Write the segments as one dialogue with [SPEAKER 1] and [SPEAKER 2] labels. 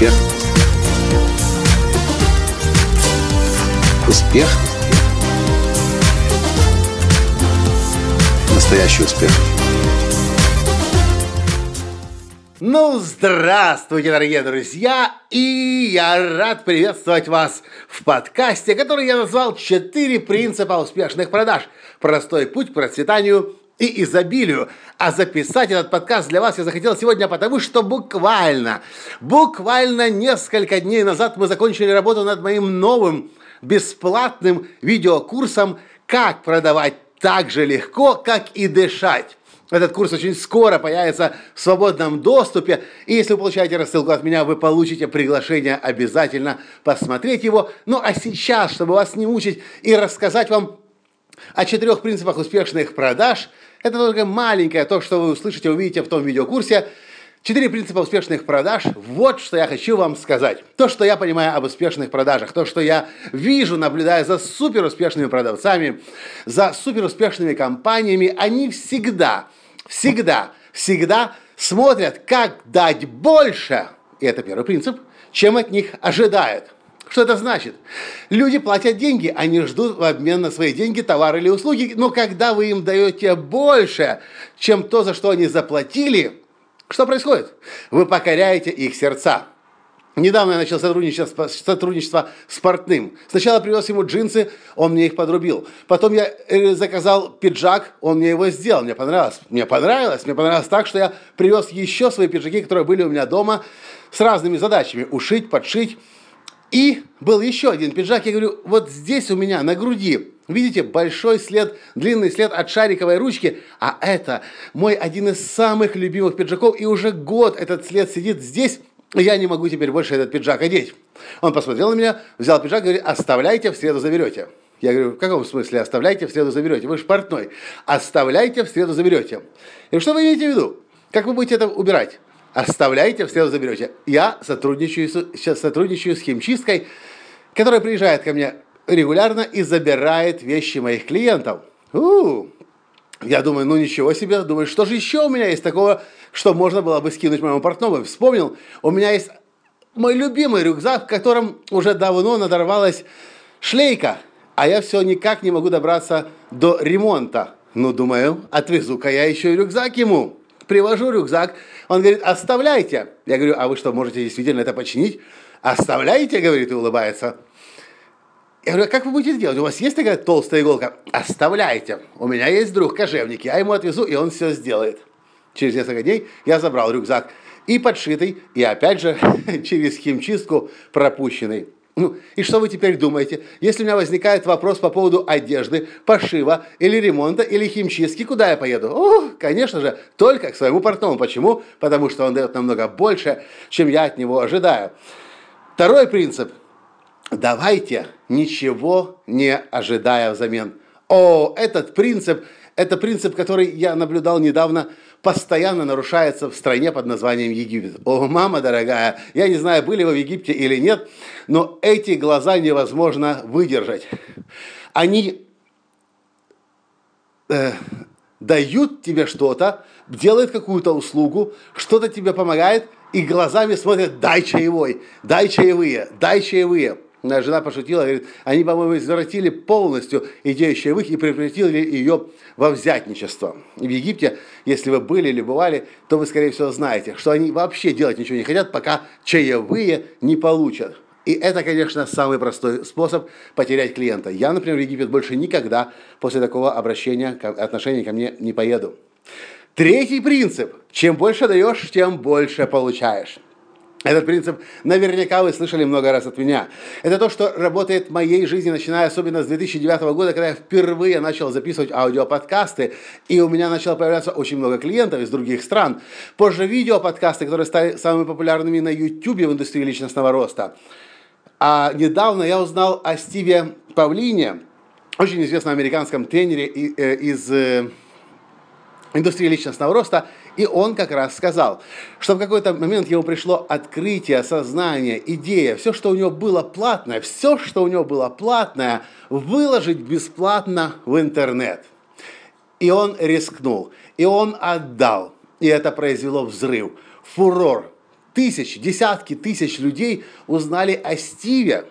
[SPEAKER 1] Успех. Успех. Настоящий успех.
[SPEAKER 2] Ну, здравствуйте, дорогие друзья! И я рад приветствовать вас в подкасте, который я назвал «Четыре принципа успешных продаж. Простой путь к процветанию и изобилию. А записать этот подкаст для вас я захотел сегодня, потому что буквально, буквально несколько дней назад мы закончили работу над моим новым бесплатным видеокурсом «Как продавать так же легко, как и дышать». Этот курс очень скоро появится в свободном доступе. И если вы получаете рассылку от меня, вы получите приглашение обязательно посмотреть его. Ну а сейчас, чтобы вас не мучить и рассказать вам о четырех принципах успешных продаж, это только маленькое то, что вы услышите, увидите в том видеокурсе. Четыре принципа успешных продаж. Вот что я хочу вам сказать. То, что я понимаю об успешных продажах, то, что я вижу, наблюдая за суперуспешными продавцами, за суперуспешными компаниями, они всегда, всегда, всегда смотрят, как дать больше, и это первый принцип, чем от них ожидают. Что это значит? Люди платят деньги, они ждут в обмен на свои деньги товар или услуги, но когда вы им даете больше, чем то, за что они заплатили, что происходит? Вы покоряете их сердца. Недавно я начал сотрудничество, сотрудничество с портным. Сначала привез ему джинсы, он мне их подрубил. Потом я э, заказал пиджак, он мне его сделал. Мне понравилось. Мне понравилось. Мне понравилось так, что я привез еще свои пиджаки, которые были у меня дома, с разными задачами. Ушить, подшить. И был еще один пиджак, я говорю, вот здесь у меня на груди, видите, большой след, длинный след от шариковой ручки, а это мой один из самых любимых пиджаков, и уже год этот след сидит здесь, и я не могу теперь больше этот пиджак одеть. Он посмотрел на меня, взял пиджак, говорит, оставляйте, в среду заберете. Я говорю, в каком смысле оставляйте, в среду заберете? Вы же портной. Оставляйте, в среду заберете. И что вы имеете в виду? Как вы будете это убирать? Оставляйте, в среду заберете. Я сотрудничаю, сейчас сотрудничаю с химчисткой, которая приезжает ко мне регулярно и забирает вещи моих клиентов. У-у-у. Я думаю, ну ничего себе, думаю, что же еще у меня есть такого, что можно было бы скинуть моему портному. Вспомнил, у меня есть мой любимый рюкзак, в котором уже давно надорвалась шлейка, а я все никак не могу добраться до ремонта. Ну, думаю, отвезу-ка я еще и рюкзак ему привожу рюкзак, он говорит, оставляйте. Я говорю, а вы что, можете действительно это починить? Оставляйте, говорит, и улыбается. Я говорю, а как вы будете делать? У вас есть такая толстая иголка? Оставляйте. У меня есть друг кожевник, я ему отвезу, и он все сделает. Через несколько дней я забрал рюкзак. И подшитый, и опять же через химчистку пропущенный. Ну, и что вы теперь думаете? Если у меня возникает вопрос по поводу одежды, пошива, или ремонта, или химчистки, куда я поеду? О, конечно же, только к своему портному. Почему? Потому что он дает намного больше, чем я от него ожидаю. Второй принцип. Давайте ничего не ожидая взамен. О, этот принцип, это принцип, который я наблюдал недавно постоянно нарушается в стране под названием Египет. О, мама дорогая, я не знаю, были вы в Египте или нет, но эти глаза невозможно выдержать. Они э, дают тебе что-то, делают какую-то услугу, что-то тебе помогает, и глазами смотрят, дай чаевой, дай чаевые, дай чаевые. Жена пошутила, говорит, они, по-моему, извратили полностью идею чаевых и превратили ее во взятничество. В Египте, если вы были или бывали, то вы, скорее всего, знаете, что они вообще делать ничего не хотят, пока чаевые не получат. И это, конечно, самый простой способ потерять клиента. Я, например, в Египет больше никогда после такого обращения, отношения ко мне не поеду. Третий принцип. Чем больше даешь, тем больше получаешь. Этот принцип наверняка вы слышали много раз от меня. Это то, что работает в моей жизни, начиная особенно с 2009 года, когда я впервые начал записывать аудиоподкасты, и у меня начало появляться очень много клиентов из других стран. Позже видеоподкасты, которые стали самыми популярными на YouTube в индустрии личностного роста. А недавно я узнал о Стиве Павлине, очень известном американском тренере э, из э, индустрии личностного роста, и он как раз сказал, что в какой-то момент ему пришло открытие, осознание, идея, все, что у него было платное, все, что у него было платное, выложить бесплатно в интернет. И он рискнул, и он отдал, и это произвело взрыв, фурор. тысяч, десятки тысяч людей узнали о Стиве.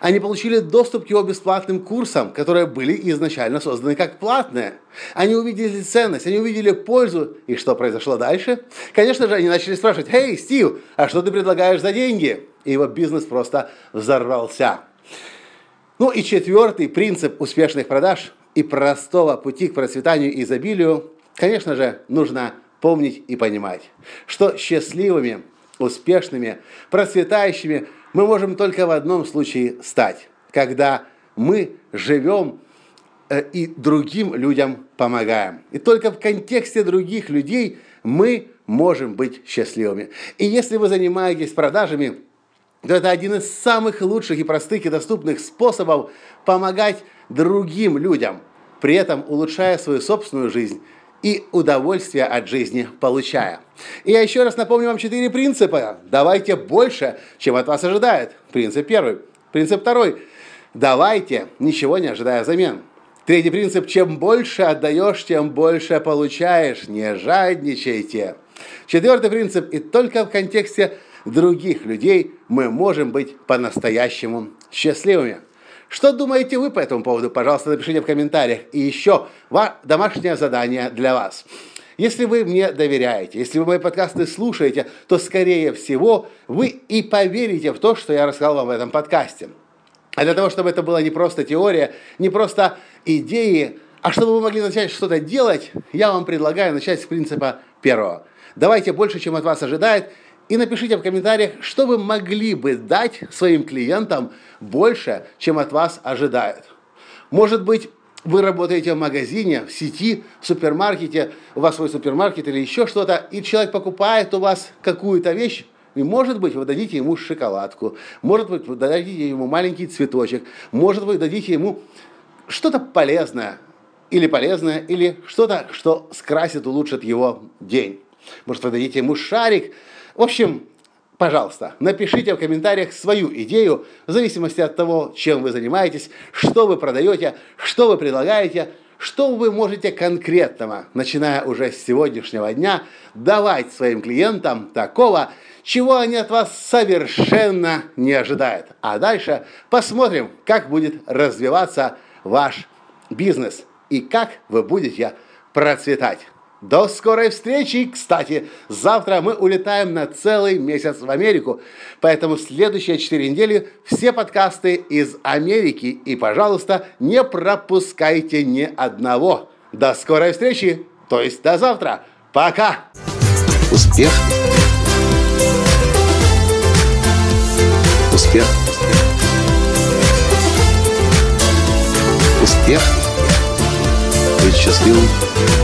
[SPEAKER 2] Они получили доступ к его бесплатным курсам, которые были изначально созданы как платные. Они увидели ценность, они увидели пользу. И что произошло дальше? Конечно же, они начали спрашивать, «Эй, Стив, а что ты предлагаешь за деньги?» И его бизнес просто взорвался. Ну и четвертый принцип успешных продаж и простого пути к процветанию и изобилию, конечно же, нужно помнить и понимать, что счастливыми, успешными, процветающими мы можем только в одном случае стать, когда мы живем э, и другим людям помогаем. И только в контексте других людей мы можем быть счастливыми. И если вы занимаетесь продажами, то это один из самых лучших и простых и доступных способов помогать другим людям, при этом улучшая свою собственную жизнь и удовольствие от жизни получая. И я еще раз напомню вам четыре принципа. Давайте больше, чем от вас ожидают. Принцип первый. Принцип второй. Давайте, ничего не ожидая взамен. Третий принцип. Чем больше отдаешь, тем больше получаешь. Не жадничайте. Четвертый принцип. И только в контексте других людей мы можем быть по-настоящему счастливыми. Что думаете вы по этому поводу? Пожалуйста, напишите в комментариях. И еще домашнее задание для вас. Если вы мне доверяете, если вы мои подкасты слушаете, то, скорее всего, вы и поверите в то, что я рассказал вам в этом подкасте. А для того, чтобы это была не просто теория, не просто идеи, а чтобы вы могли начать что-то делать, я вам предлагаю начать с принципа первого. Давайте больше, чем от вас ожидает, и напишите в комментариях, что вы могли бы дать своим клиентам больше, чем от вас ожидают. Может быть, вы работаете в магазине, в сети, в супермаркете, у вас свой супермаркет или еще что-то, и человек покупает у вас какую-то вещь, и может быть, вы дадите ему шоколадку, может быть, вы дадите ему маленький цветочек, может быть, дадите ему что-то полезное, или полезное, или что-то, что скрасит, улучшит его день. Может, вы дадите ему шарик, в общем, пожалуйста, напишите в комментариях свою идею, в зависимости от того, чем вы занимаетесь, что вы продаете, что вы предлагаете, что вы можете конкретного, начиная уже с сегодняшнего дня, давать своим клиентам такого, чего они от вас совершенно не ожидают. А дальше посмотрим, как будет развиваться ваш бизнес и как вы будете процветать. До скорой встречи! Кстати, завтра мы улетаем на целый месяц в Америку, поэтому следующие четыре недели все подкасты из Америки. И, пожалуйста, не пропускайте ни одного. До скорой встречи, то есть до завтра. Пока!
[SPEAKER 1] Успех! Успех! Успех! Быть счастливым!